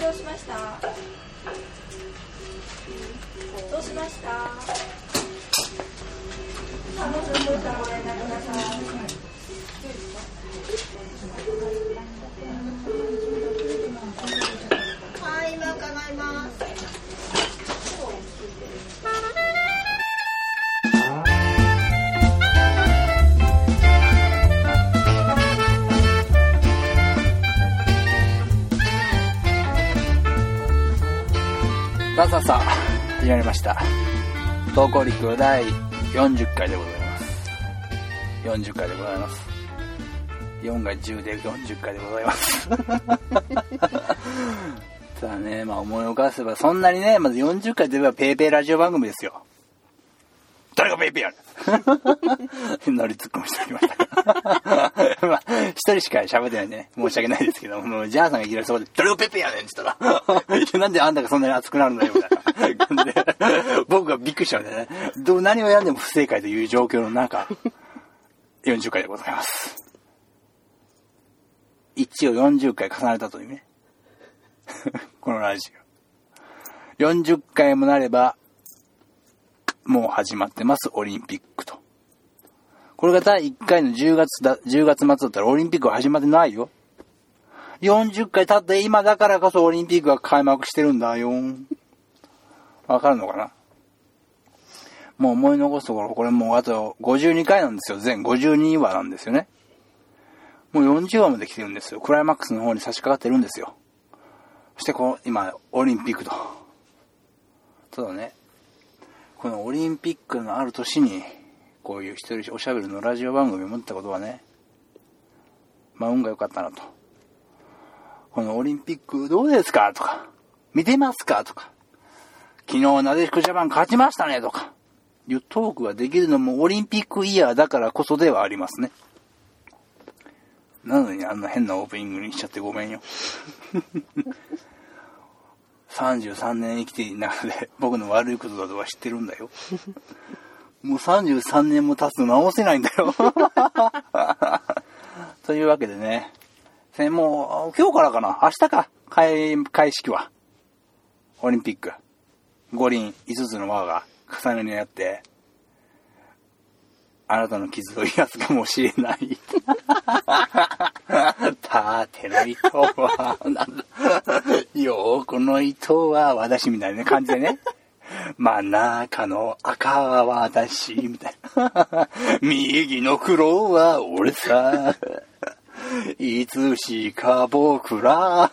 どうしました？どうしました？さあもうちょっとしたらご連絡くださいはい今伺います。さあさあさあ、始まりました。投稿陸第40回でございます。40回でございます。4が10で40回でございます。ただね、まあ思い起こせば、そんなにね、まず40回といえばペーペーラジオ番組ですよ。誰がペーペーやねん 乗り突っ込みしておりました。まあ、一人しか喋ってないんでね、申し訳ないですけど、もう、ジャーさんがいきなりそこで、誰がペーペやねんって言ったら、なんであんたがそんなに熱くなるんだよ、みたいな感じで、僕がびっくりしたんでね、どう何をやんでも不正解という状況の中、40回でございます。一応40回重ねたというね、このラジオ。40回もなれば、もう始まってます、オリンピックと。これが第1回の10月だ、10月末だったらオリンピックは始まってないよ。40回経って今だからこそオリンピックが開幕してるんだよ。わかるのかな？もう思い残すところ、これもうあと52回なんですよ。全52話なんですよね。もう40話まで来てるんですよ。クライマックスの方に差し掛かってるんですよ。そしてこう、今、オリンピックと。ただね、このオリンピックのある年に、こういう一人おしゃべりのラジオ番組を持ったことはね、まあ運が良かったなと。このオリンピックどうですかとか、見てますかとか、昨日なでしこジャパン勝ちましたねとか、いうトークができるのもオリンピックイヤーだからこそではありますね。なのにあんな変なオープニングにしちゃってごめんよ。33年生きている中で僕の悪いことだとは知ってるんだよ。もう33年も経つと直せないんだよ。というわけでね、もう今日からかな明日か開会式は。オリンピック。五輪5つの輪が重ねにやって、あなたの傷を癒すかもしれない。縦の糸は、なんだ、横の糸は私みたいな感じでね。真ん中の赤は私、みたいな。右の黒は俺さ。いつしか僕ら、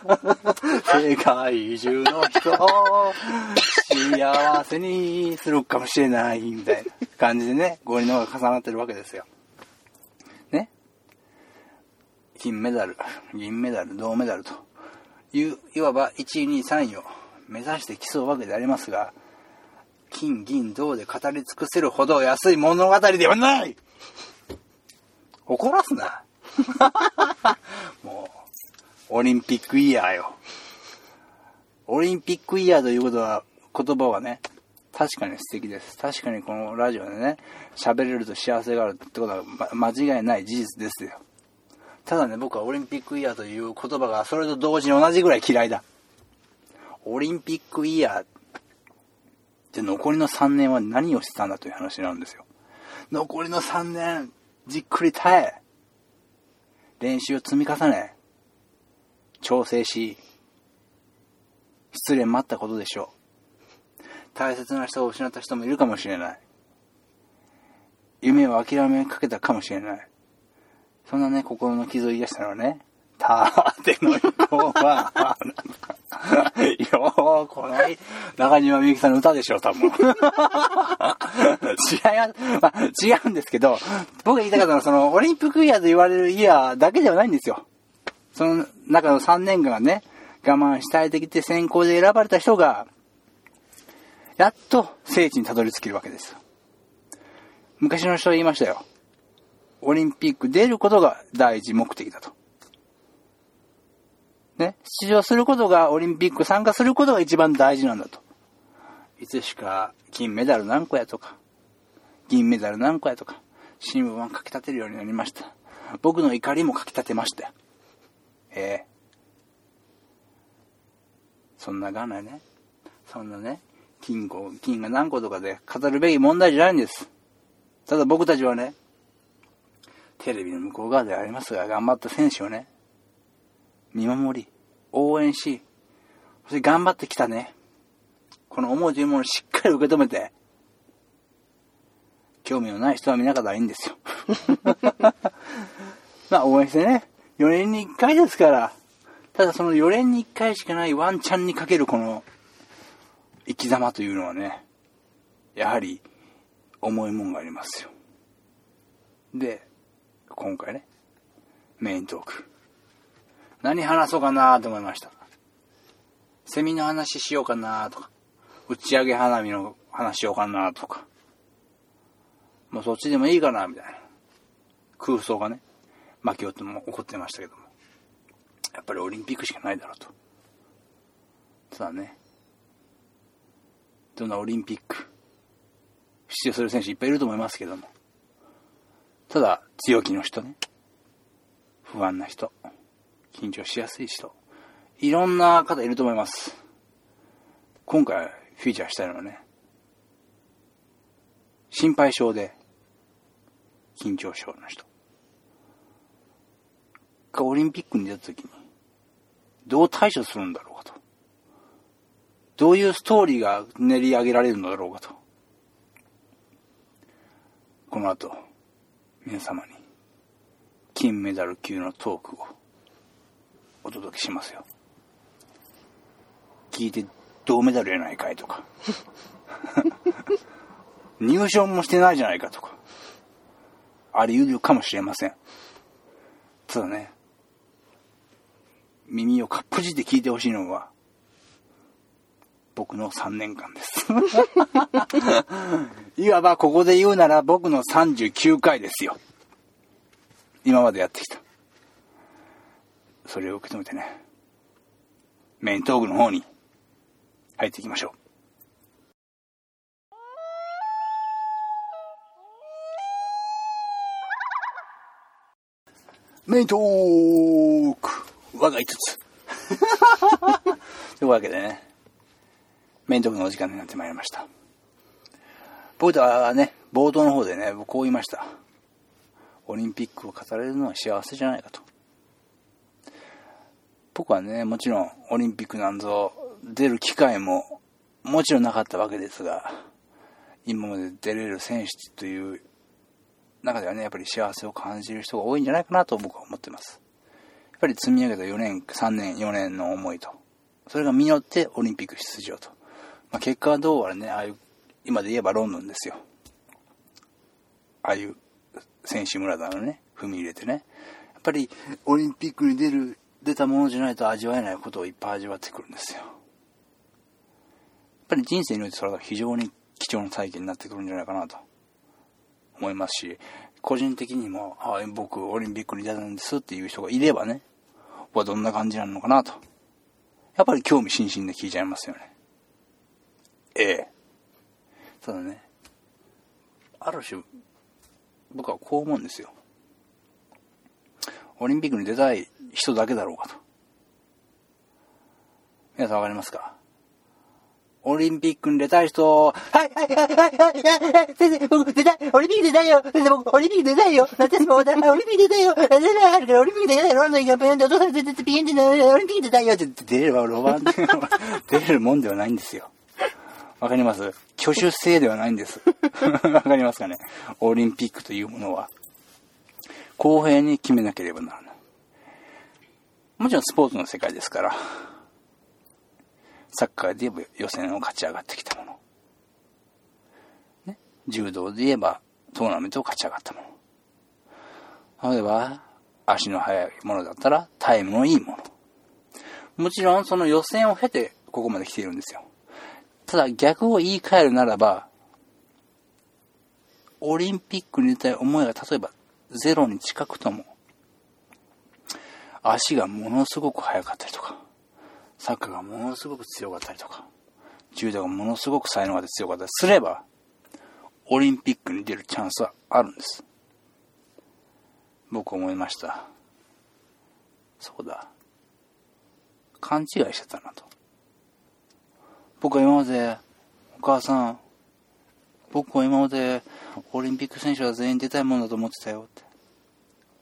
世界中の人を幸せにするかもしれない、みたいな感じでね、五輪の方が重なってるわけですよ。ね。金メダル、銀メダル、銅メダルという、いわば1位、2位、3位を目指して競うわけでありますが、金、銀、銅で語り尽くせるほど安い物語ではない怒らすな。もう、オリンピックイヤーよ。オリンピックイヤーということは、言葉はね、確かに素敵です。確かにこのラジオでね、喋れると幸せがあるってことは、ま、間違いない事実ですよ。ただね、僕はオリンピックイヤーという言葉がそれと同時に同じぐらい嫌いだ。オリンピックイヤーで残りの3年は何をしてたんだという話なんですよ。残りの3年、じっくり耐え、練習を積み重ね、調整し、失恋待ったことでしょう。大切な人を失った人もいるかもしれない。夢を諦めかけたかもしれない。そんなね、心の傷を癒したのはね、縦の糸は、よー、この中島みゆきさんの歌でしょ、多分。違いま。あ、違うんですけど、僕が言いたかったのは、その、オリンピックイヤーと言われるイヤーだけではないんですよ。その中の3年間ね、我慢し耐えてきて選考で選ばれた人が、やっと聖地にたどり着けるわけです。昔の人は言いましたよ。オリンピック出ることが第一目的だと。ね、出場することが、オリンピック参加することが一番大事なんだと。いつしか金メダル何個やとか、銀メダル何個やとか、新聞は書き立てるようになりました。僕の怒りも書き立てました。ええそんながないね。そんなね、金庫、金が何個とかで語るべき問題じゃないんです。ただ僕たちはね、テレビの向こう側でありますが、頑張った選手をね、見守り、応援し、そして頑張ってきたね、この思いというものをしっかり受け止めて、興味のない人は見なかったらいいんですよ。まあ応援してね、4年に1回ですから、ただその4年に1回しかないワンチャンにかけるこの生き様というのはね、やはり重いもんがありますよ。で、今回ね、メイントーク。何話そうかなと思いました。セミの話しようかなとか、打ち上げ花火の話しようかなとか、もうそっちでもいいかなみたいな。空想がね、巻き起も起こってましたけども。やっぱりオリンピックしかないだろうと。ただね、どんなオリンピック、出場する選手いっぱいいると思いますけども。ただ、強気の人ね。不安な人。緊張しやすい人。いろんな方いると思います。今回フィーチャーしたいのはね、心配性で緊張症の人。がオリンピックに出た時に、どう対処するんだろうかと。どういうストーリーが練り上げられるのだろうかと。この後、皆様に金メダル級のトークをお届けしますよ。聞いて銅メダルやないかいとか。入賞もしてないじゃないかとか。あり得るかもしれません。ただね、耳をかっぷじって聞いてほしいのは、僕の3年間です。いわばここで言うなら僕の39回ですよ。今までやってきた。それを受け止めてね、メイントークの方に入っていきましょう。メイントーク我が5つ。というわけでね、メイントークのお時間になってまいりました。僕はね、冒頭の方でね、僕こう言いました。オリンピックを語れるのは幸せじゃないかと。僕はね、もちろんオリンピックなんぞ出る機会ももちろんなかったわけですが、今まで出れる選手という中ではね、やっぱり幸せを感じる人が多いんじゃないかなと僕は思ってます。やっぱり積み上げた4年、3年、4年の思いと、それが実ってオリンピック出場と。まあ、結果はどうあれね、ああいう、今で言えばロンドンですよ。ああいう選手村だのね、踏み入れてね。やっぱりオリンピックに出る、出たものじゃないと味わえないことをいっぱい味わってくるんですよ。やっぱり人生においてそれが非常に貴重な体験になってくるんじゃないかなと思いますし、個人的にも、あ僕オリンピックに出たんですっていう人がいればね、はどんな感じなのかなと。やっぱり興味津々で聞いちゃいますよね。ええ。ただね、ある種、僕はこう思うんですよ。オリンピックに出たい人だけだろうかと。皆さんわかりますか？オリンピックに出たい人、はいはいはいはいはい先生、僕出たいオリンピック出たいよ。先生、僕オリンピック出たいよ。夏休み終わったオリンピック出たいよ。夏休みあるからオリンピック出たいよ。ロンドン行くからお父さん絶対ピンってオリンピック出たいよ。って出ればロマン、出れるもんではないんですよ。わかります？挙手制ではないんです。わかりますかね？オリンピックというものは、公平に決めなければならない。もちろんスポーツの世界ですから、サッカーで言えば予選を勝ち上がってきたもの。ね、柔道で言えばトーナメントを勝ち上がったもの。例えば、足の速いものだったらタイムのいいもの。もちろんその予選を経てここまで来ているんですよ。ただ逆を言い換えるならば、オリンピックに出たい思いが例えばゼロに近くとも、足がものすごく速かったりとか、サッカーがものすごく強かったりとか、柔道がものすごく才能が強かったりすれば、オリンピックに出るチャンスはあるんです。僕思いました。そうだ。勘違いしてたなと。僕は今まで、お母さん、僕は今までオリンピック選手は全員出たいもんだと思ってたよって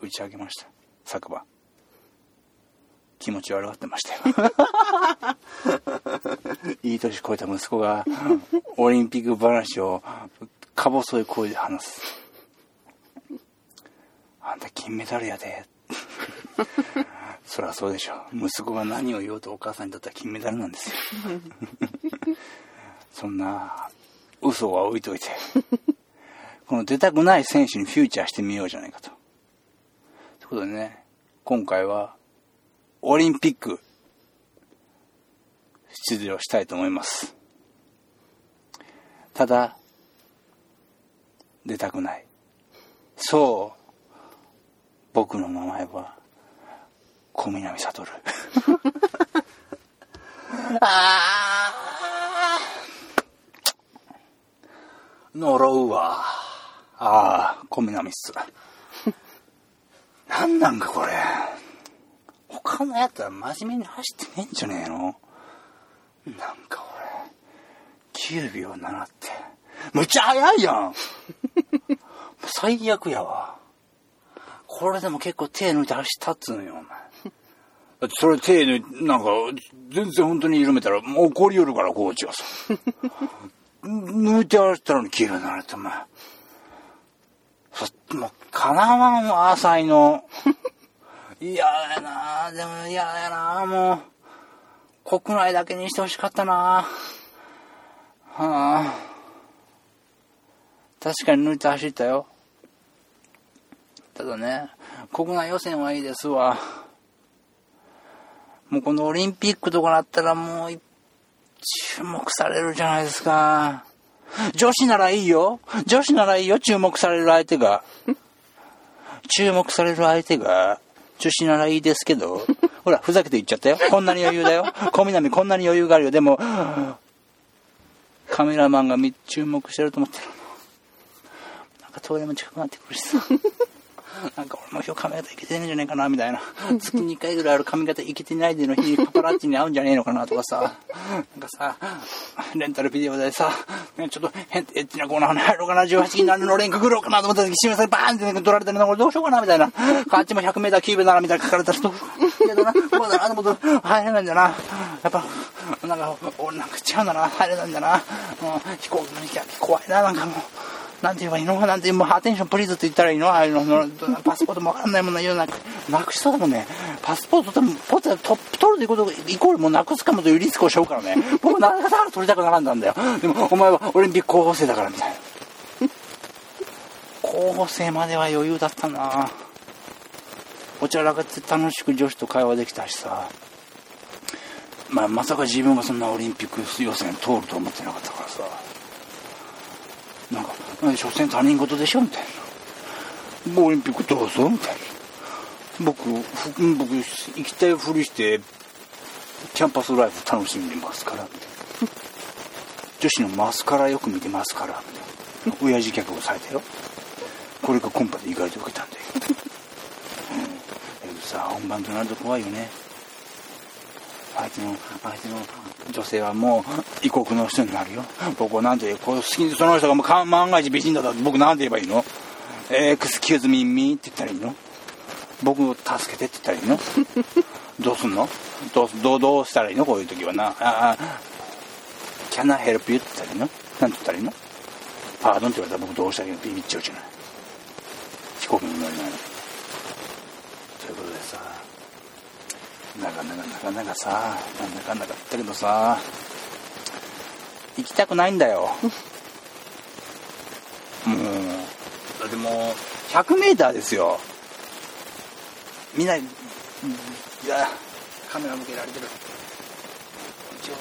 打ち上げました昨晩気持ち悪がってましたよ。いい年こえた息子が オリンピック話をか細い声で話す。あんた金メダルやで。そりゃそうでしょ息子が何を言おうとお母さんにとっては金メダルなんですよ。そんな嘘は置いといて。この出たくない選手にフューチャーしてみようじゃないかと。ということでね今回はオリンピック出場したいと思います。ただ出たくない。そう僕の名前は小南悟。あー。呪うわ。ああ小南っす。なんなんかこれ他のやつは真面目に走ってねえんじゃねえの？なんか俺9秒7ってむっちゃ速いやん！最悪やわ。これでも結構手抜いて走ったっつうのよお前。それ手抜いてなんか全然本当に緩めたらもう怒りよるからコーチはさ。抜いて歩いたのに9秒7ってお前。そもうかなわんわ浅いの。嫌やな。でも嫌やな。もう国内だけにしてほしかったな。はあ。確かに抜いて走ったよ。ただね国内予選はいいですわ。もうこのオリンピックとかなったらもう注目されるじゃないですか。女子ならいいよ。女子ならいいよ注目される相手が。注目される相手が。女子ならいいですけど、ほら、ふざけて言っちゃったよ。こんなに余裕だよ。小南こんなに余裕があるよ。でも、カメラマンが注目してると思ってるなんか遠山近くなってくるしさ。なんか俺も今日髪型いけてねえんじゃねえかなみたいな。月2回ぐらいある髪型いけてないでの日にパパラッチに会うんじゃねえのかなとかさ。なんかさ、レンタルビデオでさ、ね、ちょっと変エッチなコーナーに入ろうかな、18禁なるの連歌来ろうかなと思った時、締めされバーンって取られてるのこれどうしようかなみたいな。あっちも100メーター9秒なみたいな書かれたらどう、やだな、こうだなと思って入れないんだな。やっぱ、なんか、俺なんか違うんだな、入れないんだな。うん、飛行機の飛行怖いな、なんかもう。なんて言えばいいの？なんて、もうアテンションプリーズって言ったらいいの？ああいうの、パスポートもわかんないもんな、言うなく、なくしそうだもんね。パスポート多分、ポテトップ取るということイコールもうなくすかもというリスクをしようからね。僕なかなか取りたくならんだんだよ。でも、お前はオリンピック候補生だからみたいな。候補生までは余裕だったなおちゃらけて楽しく女子と会話できたしさ。まあ、まさか自分がそんなオリンピック予選通ると思ってなかったからさ。なんか、所詮他人事でしょみたいな。オリンピックどうぞみたいな。僕、僕、行きたいふりして、キャンパスライフ楽しんでますから、女子のマスカラよく見てますから、みたいな。親父客をされたよ。これがコンパで意外と受けたんだよ。うん。だけどさ、本番となると怖いよね。相手の、相手の女性はもう異国の人になるよ。僕はなんて、こう好きその人がもう万が一美人だったら僕なんて言えばいいの？エクスキューズミンミーって言ったらいいの？僕を助けてって言ったらいいの？どうすんの？どうどうどうしたらいいの？こういう時はな。ああ、can I help you? って言ったらいいの？なんて言ったらいいの？パードンって言われたら僕どうしたらいいの？ビビっちゃうじゃない。飛行機に乗れないの。ということでさ、なかさ、なんだかんだか言ったけどさ、行きたくないんだよ。も う、だってもう、100メーターですよ。みんな、いや、カメラ向けられてる。一応、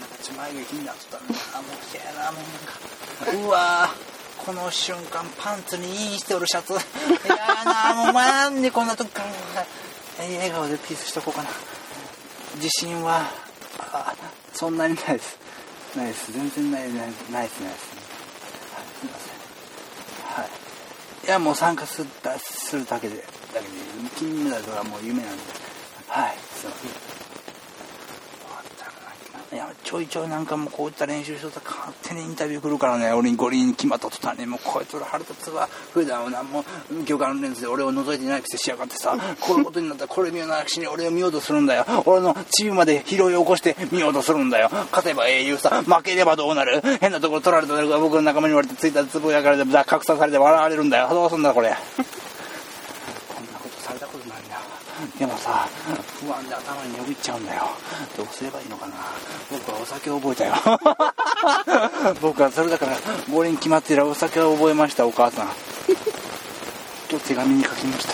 なんかち眉毛気になっちゃったんだな。もう嫌やな、もうなんか。うわぁ。この瞬間パンツにインしておるシャツ。いやなもうなんでこんな時から笑顔でピースしとこうかな。自信は、あそんなにないです。ないです。全然ない、ない、ないです、ないです。はい、すいません。はい。いや、もう参加するだするだけで、だけで、金メダルはもう夢なんで。はい、すいません。いや、ちょいちょいなんかもうこういった練習しとったら勝手にインタビュー来るからね。俺に五輪決まった途端にもうこいつら腹立つわ。普段は何も魚眼レンズで俺を覗いていないくせしやがってさ。こういうことになったらこれ見ようなしに俺を見ようとするんだよ。俺のチームまで拾い起こして見ようとするんだよ。勝てば英雄さ負ければどうなる。変なところ取られたら僕の仲間に言われてツイッターでつぶやかれて拡散されて笑われるんだよ。どうすんだこれこんなことされたことないなでもさ不安で頭によぎっちゃうんだよ。どうすればいいのかな。僕はお酒を覚えたよ。僕はそれだから五輪決まっているお酒を覚えましたお母さん。と手紙に書きました？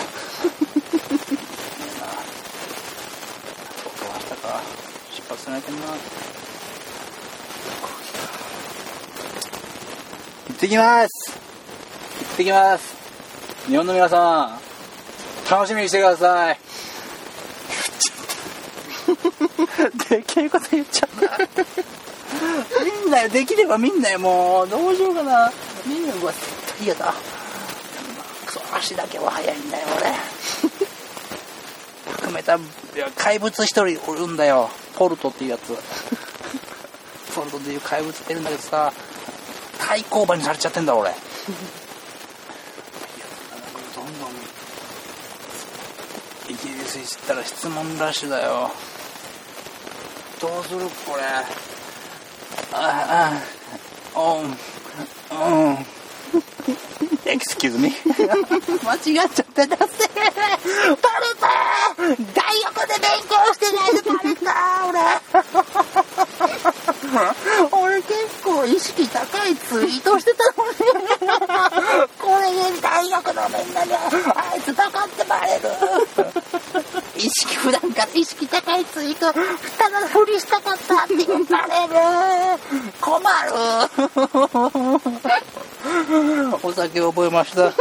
僕は明日か。出発しないとな。行ってきます。行ってきます。日本の皆さん楽しみにしてください。できること言っちゃったみんなよできればみんなよ。もうどうしようかな。みんなうわ絶対嫌だクソ足だけは速いんだよ俺。100m いや怪物一人おるんだよ。ポルトっていうやつ。ポルトっていう怪物ってるんだけどさ対抗馬にされちゃってんだ俺。いやどんどんイギリス行ったら質問ラッシュだよ。どうするこれ？ああうんうん。エクスキューズミ間違っちゃっただせバレた大学で勉強してないでバレた俺。俺結構意識高いツイートしてたのに。これで大学のみんなにあいつ高ってバレる。意識普段か意識高いツイートただふりしたかったって言われる。困る。お酒を覚えました。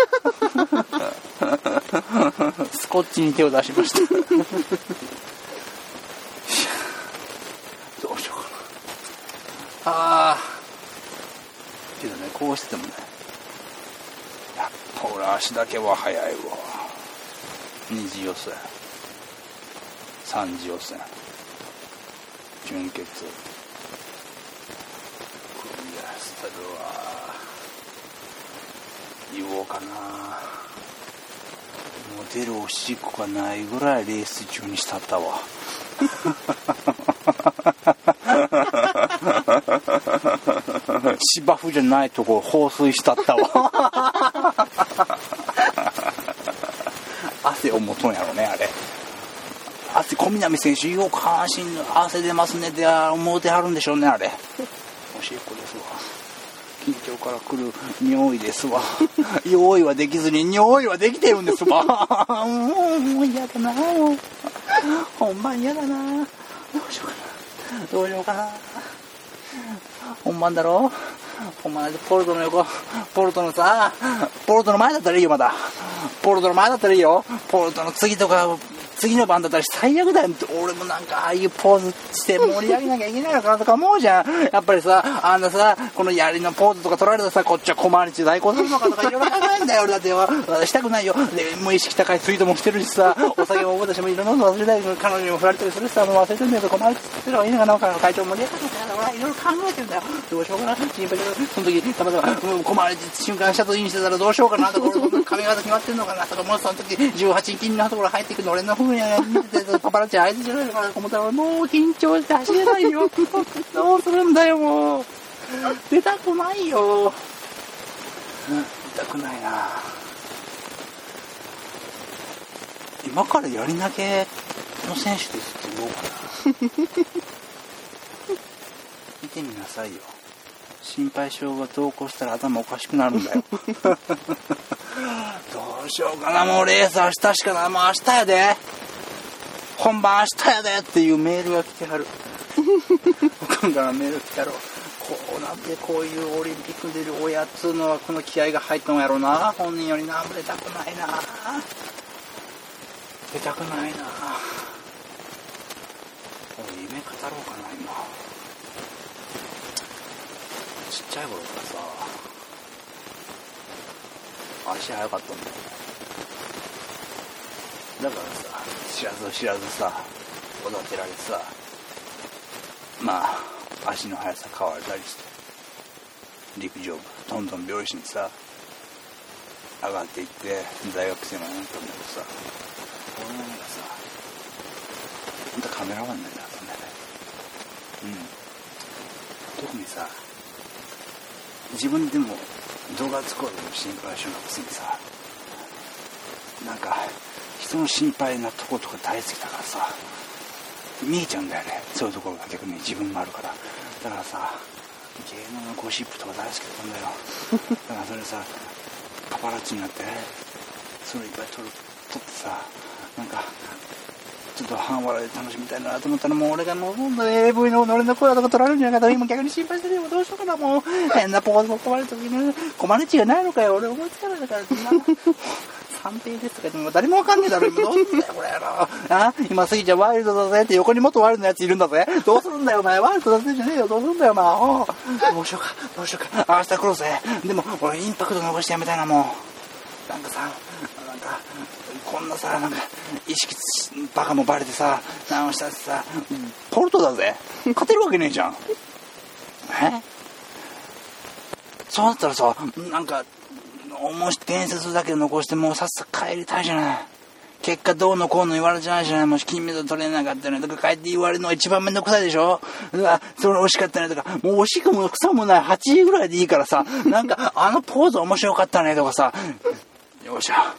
スコッチに手を出しました。どうしようかな。ああけどねこうしててもねやっぱ俺足だけは速いわ。二次予選。三次予選準決クリアしてるわ言おうかな。もう出るおしっこがないぐらいレース中にしたったわ。芝生じゃないとこ放水したったわ。汗をもとんやろねあれ。汗小南選手よく下半身汗出ますねって思うてはるんでしょうねあれ。おしっこですわ。緊張から来る尿意ですわ。用意はできずに尿意はできてるんですわ。もうもう嫌だなもう本番嫌だなどうしようかな。どうしようかな。本番だろ？お前ポルトの横。ポルトのさポルトの前だったらいいよまだ。ポルトの前だったらいいよ。ポルトの次とか次の番だったら最悪だよ。俺もなんかああいうポーズして盛り上げなきゃいけないのかなとか思うじゃん。やっぱりさあんなさこの槍のポーズとか取られたらさこっちは小回り中代行するのかとかいろいろ考えんだよ俺だってよ。したくないよでもう意識高いツイートもしてるしさお酒も覚えたしもいろんなの忘れたり彼女にも振られたりするしさもう忘れてるんだけど小回りつってる方がいいのかな会長盛り上がってるから俺いろいろ考えてるんだよどうしようかな心配だけどその時たまたま小回り瞬間シャツインしてたらどうしようかなとか俺髪型決まってんのかなとかもうその時18金のところ入ってくるの俺の風に見ててパパラッチあいつじゃないのかなと思ったらもう緊張して走れないよ。どうするんだよもう。出たくないよ。出たくないな。今からやり投げの選手ですって言おうかな。見てみなさいよ。心配性が同行したら頭おかしくなるんだよ。どうしようかなもうレース明日しかない。もう明日やで本番明日やでっていうメールが来てはる。僕からメール来たろ。こうなってこういうオリンピックに出る親っつうのはこの気合が入ったんやろうな。本人よりな出たくないな。出たくないな。俺夢語ろうかな今。ちっちゃい頃からさ足速かったんだよだからさ知らず知らずさ育てられてさまあ足の速さ変われたりして陸上部どんどん病死にさ上がっていって大学生までなったんだけどさ俺の目がさほんとカメラマンなんだそんだよね。うん。特にさ自分でも動画作るの心配性なくせにさなんか人の心配なとことか大好きだからさ。見えちゃうんだよね。そういうところが逆に。自分もあるから。だからさ芸能のゴシップとか大好きだったんだよ。だからそれさパパラッチになってそれいっぱい撮る撮ってさなんかちょっと半笑いで楽しみたいなと思ったらもう俺がもう今度 AV の俺の声とか撮られるんじゃないかと今逆に心配してるよどうしようかなもう。変なポーズも困る時に困るちがないのかよ。俺思いつかないだからそんな三平ですとか言っても誰もわかんねえだろ今。どうすんだよこれやろ。あ今スギちゃんワイルドだぜ。って横にもっとワイルドなやついるんだぜ。どうするんだよお前。ワイルドだぜじゃねえよ。どうするんだよお前。おどうしようか。どうしようか。明日来るぜ。でも俺インパクト残してやめたいなもう。なんかさなんかこんなさなんか意識バカもバレてさ直したってさポルトだぜ。勝てるわけねえじゃん。え？そうだったらさなんか面白伝説だけ残してもうさっさと帰りたいじゃない。結果どうのこうの言われじゃないじゃない。もし金メダル取れなかったねとか帰って言われるのが一番めんどくさいでしょ。うわそれ惜しかったねとか。もう惜しくも草もない8時ぐらいでいいからさ。なんかあのポーズ面白かったねとかさ。よっしゃ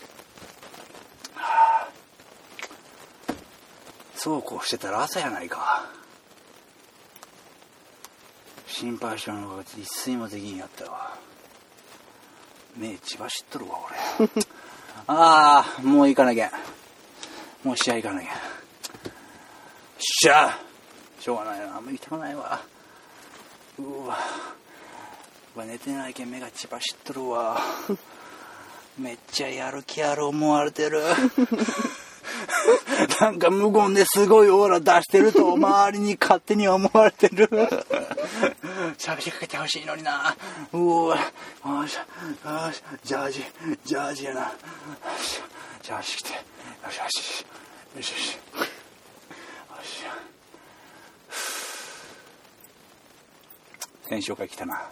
そうこうしてたら朝やないか。心配したのが一睡もできんやったわ。目血走っとるわ俺。ああもう行かなきゃ。もう試合行かなきゃ。しゃ。あしょうがないな。あんま行きたくないわ。うわ寝てないけん目が血走っとるわ。めっちゃやる気ある思われてる なんか無言ですごいオーラ出してると周りに勝手に思われてる。喋りかけてほしいのにな。うわよし。よし。ジャージ。ジャージやな。よしジャージ着て。よしよし。よしよし。よし。戦勝会来たな。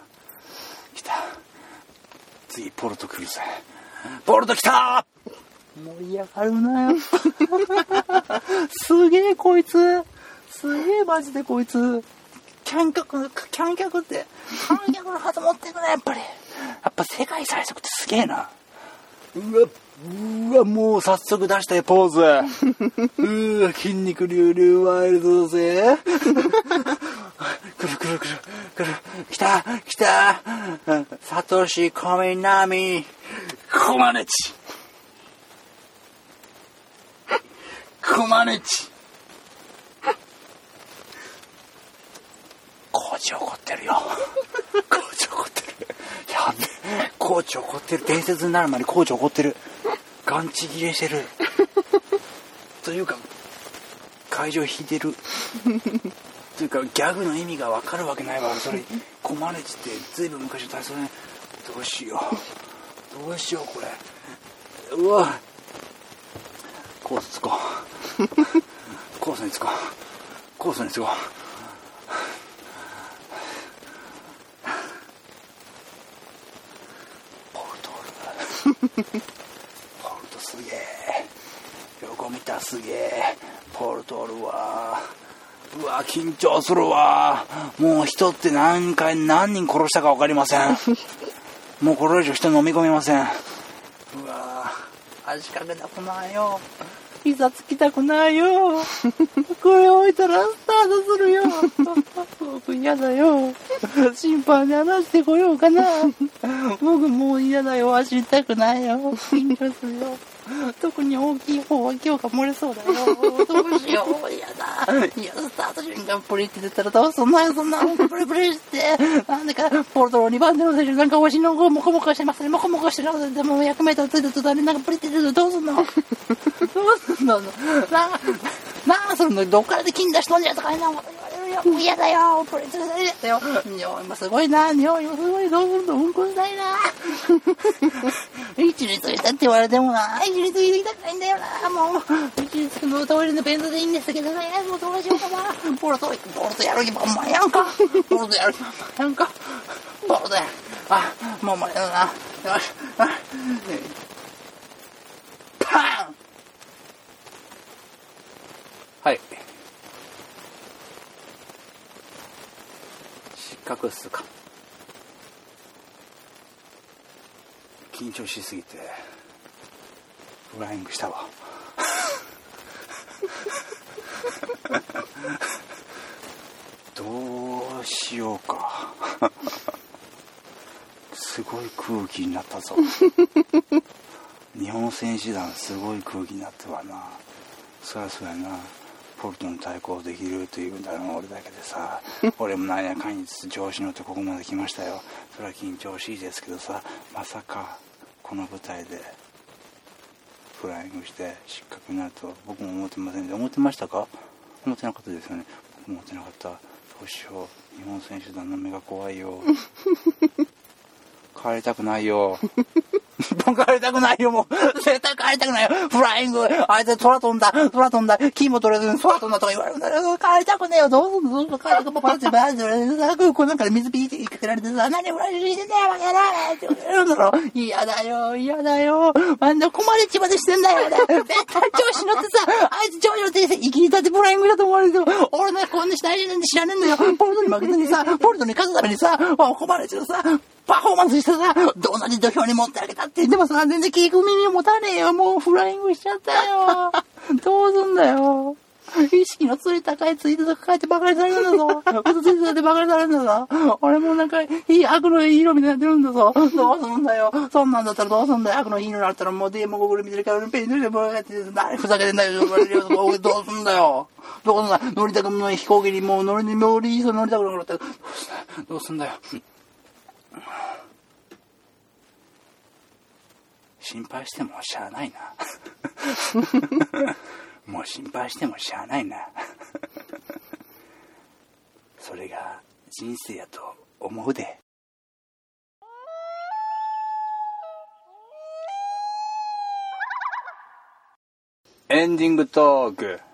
来た。次ポルト来るぜ。ポルト来た盛り上がるなよ すげえこいつ。すげえマジでこいつ。キャン客キャン客って。観客の旗持ってくねやっぱり。やっぱ世界最速ってすげえな。うわうわもう早速出したよポーズ。うわ筋肉隆々ワイルドだぜ。くるくるくるくる。来た来た。サトシコミナミ。コマネチ。コマネチコーチ怒ってるよ。コーチ怒ってる。やべえ。コーチ怒ってる。伝説になる前にコーチ怒ってる。ガンチ切れしてる。というか会場引いてる。というかギャグの意味が分かるわけないわ。それコマネチってずいぶん昔の体操ね。どうしよう。どうしようこれ。うわ。コースつこう コースにつこう。コースにつこう。ポルトールポルトすげえ。横見たすげえ。ポルトールはうわ緊張するわ。もう人って何回何人殺したか分かりません。もうこれ以上人飲み込めません。うわ足掛けたくないよピザつきたくないよ。これ置いたらスタートするよ。僕嫌だよ。審判で話してこようかな。僕もう嫌だよ。走りたくないよ。緊張するよ。特に大きい方は今日が漏れそうだよ。どうしよう嫌だいやスタート瞬間プリって出たらどうすんのよそんなプリプリして。なんでかポルトロ2番手の選手なんかおしの子モコモコしてますねモコモコしてるでも 100m ついた途端になんかプリって出る どうすんの？どうすんの？なあなあそれどっからで金出しとんじゃとか変なこと言われる嫌だよだよ。匂いもすごいな匂いもすごい。どうすんのうんこしたいな一日ついたって言われてもな。一日ついてきたくないんだよな。もう。一日つくのトイレの便座でいいんですけどね。もうどうしようかな。ボルトボルトやる気満々やんか。ボルトやる気満々やんか。ボルトや。あもう無理だなよし。あパン。はい失格っすか？緊張しすぎてフライングしたわ。どうしようか。すごい空気になったぞ。日本選手団すごい空気になったわな。そりゃそうやな。ポルトに対抗できるというんだろう俺だけでさ 俺もなんやかんや調子乗ってここまで来ましたよ。それは緊張しいですけどさまさかこの舞台でフライングして失格になると僕も思ってませんで思ってましたか？思ってなかったですよね。僕も思ってなかった。どうしよう。日本選手団の目が怖いよ。帰りたくないよ もう帰りたくないよ、もう。絶対帰りたくないよ。フライング。あいつ空飛んだ。空飛んだ。木も取れずに空飛んだとか言われるんだよ。帰りたくねえよ。どうすんのどうすんの帰りたくパッチバージさ、空港なんかで水ピーってかけられてさ、何フライングしてんだよ、バカなって言われるんだろ。嫌だよ、嫌だよ。あんな困りちまでしてんだよ、絶対調子乗ってさ、あいつ調子乗って、生きりたってフライングだと思われるよ。俺ね、こんなしたいなんて知らねえんだよ。ポルトに負けずにさ、ポルトに勝つためにさ、困るけどさ、パフォーマンスしてさ、同じ土俵に持ってあげたって。でもさ、全然聞く耳持たねえよ。もうフライングしちゃったよ。どうすんだよ。意識のつり高いツイートとか書いてバカにされるんだぞ。嘘ついてされてバカにされるんだぞ。俺もなんか、いい悪のいい色みたいになってるんだぞ。どうすんだよ。そんなんだったらどうすんだよ。悪のいい色になったらもうデーモゴグル見てるからペン塗りでもらって何ふざけてんだよ。どうすんだよ。どうすんだよ。乗りたくもない飛行機にもう乗りに乗り、そう乗りたくなくなった？らどうすんだよ。心配してもしゃあないな。もう心配してもしゃあないな。それが人生やと思うで。エンディングトーク。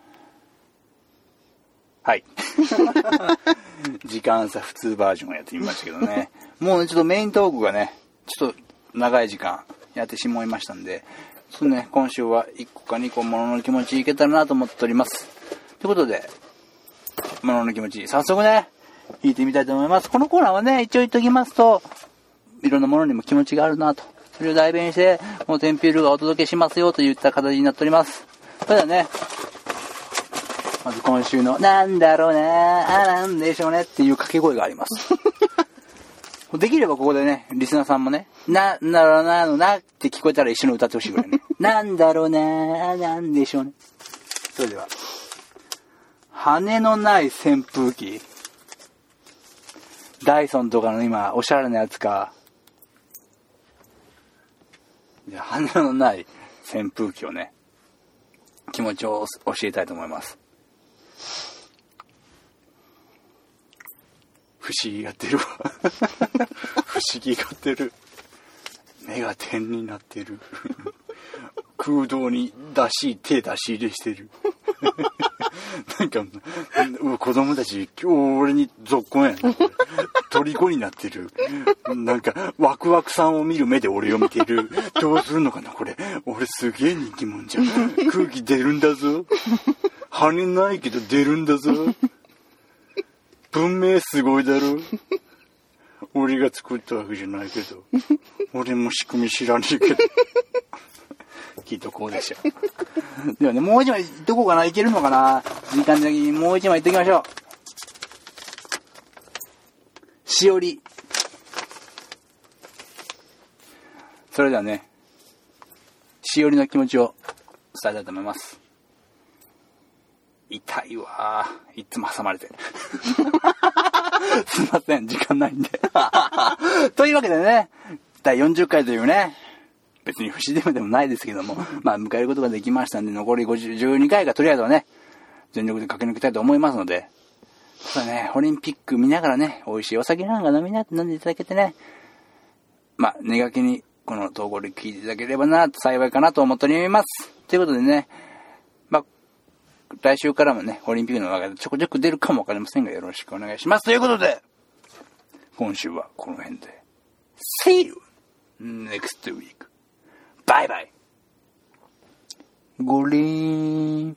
はい。時間差普通バージョンをやってみましたけどね。もうね、ちょっとメイントークがね、ちょっと長い時間やってしまいましたんで、ちょっとね、今週は1個か2個ものの気持ちいけたらなと思っております。ということで、ものの気持ち、早速ね、弾いてみたいと思います。このコーナーはね、一応言っときますと、いろんなものにも気持ちがあるなと。それを代弁して、もうテンピュールがお届けしますよといった形になっております。それではね、まず今週の、なんだろうなあ、なんでしょうねっていう掛け声があります。できればここでね、リスナーさんもね、な、なんだろうなのなって聞こえたら一緒に歌ってほしいぐらいね。なんだろうななんでしょうね。それでは。羽のない扇風機。ダイソンとかの今、おしゃれなやつか。じゃあ、羽のない扇風機をね、気持ちを教えたいと思います。不思議が出るわ。不思議が出る。目が点になってる。空洞に出し、手出し入れしてる。なんか、子供たち、今日俺に続婚やな。虜になってる。なんか、ワクワクさんを見る目で俺を見てる。どうするのかな、これ。俺すげえ人気者じゃん。空気出るんだぞ。羽ないけど出るんだぞ。文明すごいだろ。俺が作ったわけじゃないけど。俺も仕組み知らねえけど。きっとこうでしょ。ではね、もう一枚言っとこうかな。いけるのかな時間的にもう一枚言っときましょう。しおり。それではね、しおりの気持ちを伝えたいと思います。痛いわ。いつも挟まれて。すいません、時間ないんで。というわけでね、第40回というね、別に不死でもでもないですけども、まあ迎えることができましたんで、残り50 12回がとりあえずはね、全力で駆け抜けたいと思いますので、そうだね、オリンピック見ながらね、美味しいお酒なんか飲みなって、飲んでいただけてね、まあ、寝がけにこの投稿で聞いていただければな、幸いかなと思っております。ということでね、来週からもね、オリンピックの話題ちょこちょこ出るかもわかりませんが、よろしくお願いします。ということで、今週はこの辺で、See you next week. バイバイ。ゴリーン。